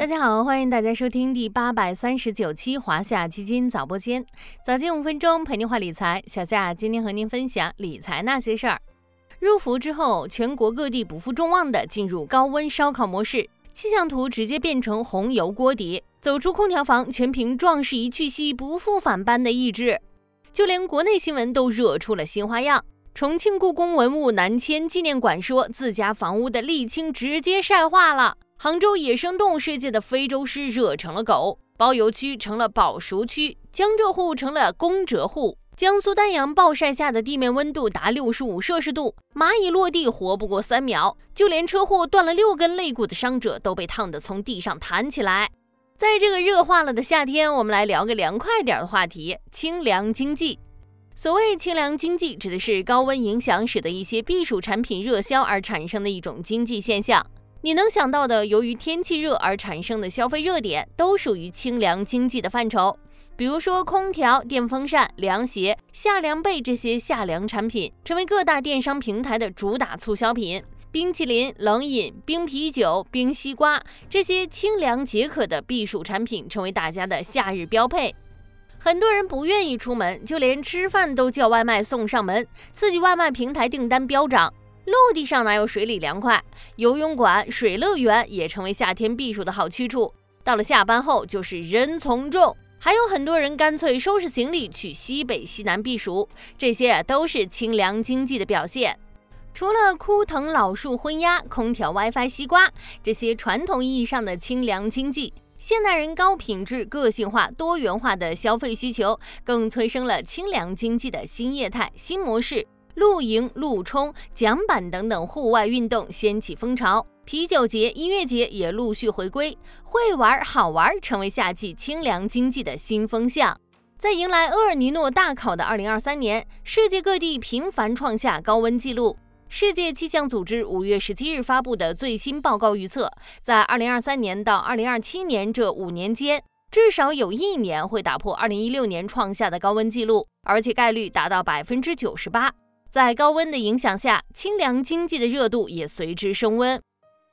大家好，欢迎大家收听第八百三十九期华夏基金早播间，早间五分钟陪您话理财。小夏今天和您分享理财那些事儿。入伏之后，全国各地不负众望的进入高温烧烤模式，气象图直接变成红油锅底，走出空调房全凭壮士一去兮不复返般的意志。就连国内新闻都惹出了新花样。重庆故宫文物南迁纪念馆说自家房屋的沥青直接晒化了。杭州野生动物世界的非洲狮热成了狗，包邮区成了保熟区，江浙沪成了公蛰户。江苏丹阳暴晒下的地面温度达六十五摄氏度，蚂蚁落地活不过三秒，就连车祸断了六根肋骨的伤者都被烫得从地上弹起来。在这个热化了的夏天，我们来聊个凉快点的话题——清凉经济。所谓清凉经济，指的是高温影响使得一些避暑产品热销而产生的一种经济现象。你能想到的，由于天气热而产生的消费热点，都属于清凉经济的范畴。比如说，空调、电风扇、凉鞋、夏凉被这些夏凉产品，成为各大电商平台的主打促销品。冰淇淋、冷饮、冰啤酒、冰西瓜这些清凉解渴的避暑产品，成为大家的夏日标配。很多人不愿意出门，就连吃饭都叫外卖送上门，刺激外卖平台订单飙涨。陆地上哪有水里凉快？游泳馆、水乐园也成为夏天避暑的好去处。到了下班后，就是人从众，还有很多人干脆收拾行李去西北、西南避暑，这些都是清凉经济的表现。除了枯藤老树昏鸦、空调、WiFi、西瓜这些传统意义上的清凉经济，现代人高品质、个性化、多元化的消费需求，更催生了清凉经济的新业态、新模式。露营、路冲、桨板等等户外运动掀起风潮，啤酒节、音乐节也陆续回归，会玩好玩成为夏季清凉经济的新风向。在迎来厄尔尼诺大考的2023年，世界各地频繁创下高温纪录。世界气象组织五月十七日发布的最新报告预测，在2023年到2027年这五年间，至少有一年会打破2016年创下的高温纪录，而且概率达到百分之九十八。在高温的影响下，清凉经济的热度也随之升温。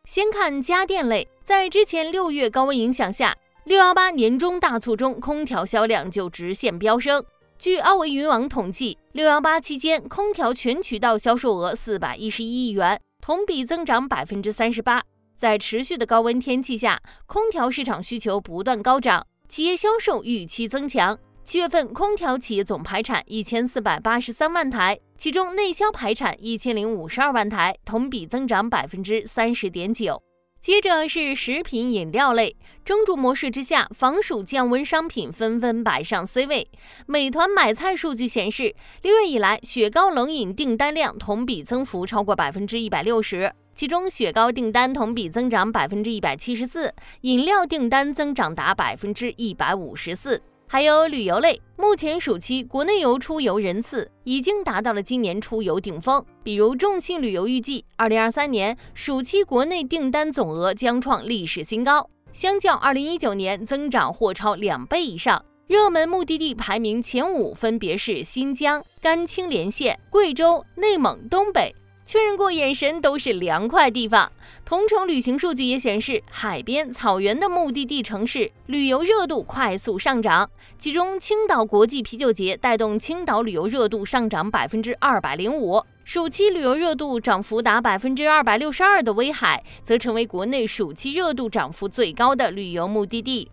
先看家电类，在之前六月高温影响下，六幺八年中大促中，空调销量就直线飙升。据奥维云网统计，六幺八期间，空调全渠道销售额四百一十一亿元，同比增长百分之三十八。在持续的高温天气下，空调市场需求不断高涨，企业销售预期增强。七月份空调企业总排产一千四百八十三万台，其中内销排产一千零五十二万台，同比增长百分之三十点九。接着是食品饮料类，蒸煮模式之下，防暑降温商品纷纷摆上 C 位。美团买菜数据显示，六月以来雪糕冷饮订单量同比增幅超过百分之一百六十，其中雪糕订单同比增长百分之一百七十四，饮料订单增长达百分之一百五十四。还有旅游类，目前暑期国内游出游人次已经达到了今年出游顶峰。比如众信旅游预计，二零二三年暑期国内订单总额将创历史新高，相较二零一九年增长或超两倍以上。热门目的地排名前五分别是新疆、甘青连线、贵州、内蒙、东北。确认过眼神都是凉快地方。同城旅行数据也显示，海边、草原的目的地城市旅游热度快速上涨。其中，青岛国际啤酒节带动青岛旅游热度上涨百分之二百零五。暑期旅游热度涨幅达百分之二百六十二的威海，则成为国内暑期热度涨幅最高的旅游目的地。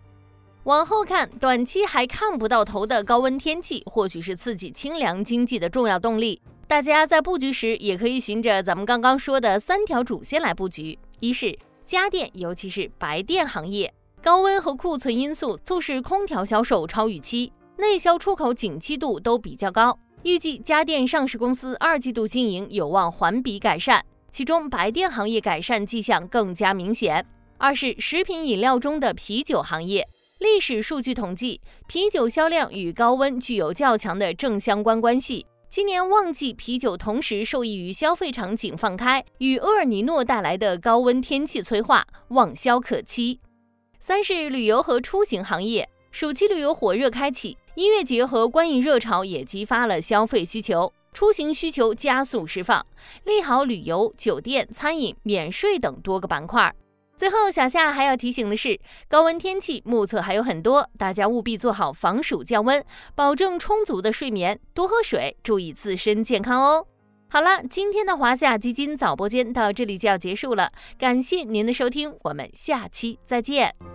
往后看，短期还看不到头的高温天气，或许是刺激清凉经济的重要动力。大家在布局时，也可以循着咱们刚刚说的三条主线来布局：一是家电，尤其是白电行业，高温和库存因素促使空调销售超预期，内销出口景气度都比较高，预计家电上市公司二季度经营有望环比改善，其中白电行业改善迹象更加明显。二是食品饮料中的啤酒行业，历史数据统计，啤酒销量与高温具有较强的正相关关系。今年旺季啤酒同时受益于消费场景放开与厄尔尼诺带来的高温天气催化，旺销可期。三是旅游和出行行业，暑期旅游火热开启，音乐节和观影热潮也激发了消费需求，出行需求加速释放，利好旅游、酒店、餐饮、免税等多个板块。最后，小夏还要提醒的是，高温天气目测还有很多，大家务必做好防暑降温，保证充足的睡眠，多喝水，注意自身健康哦。好了，今天的华夏基金早播间到这里就要结束了，感谢您的收听，我们下期再见。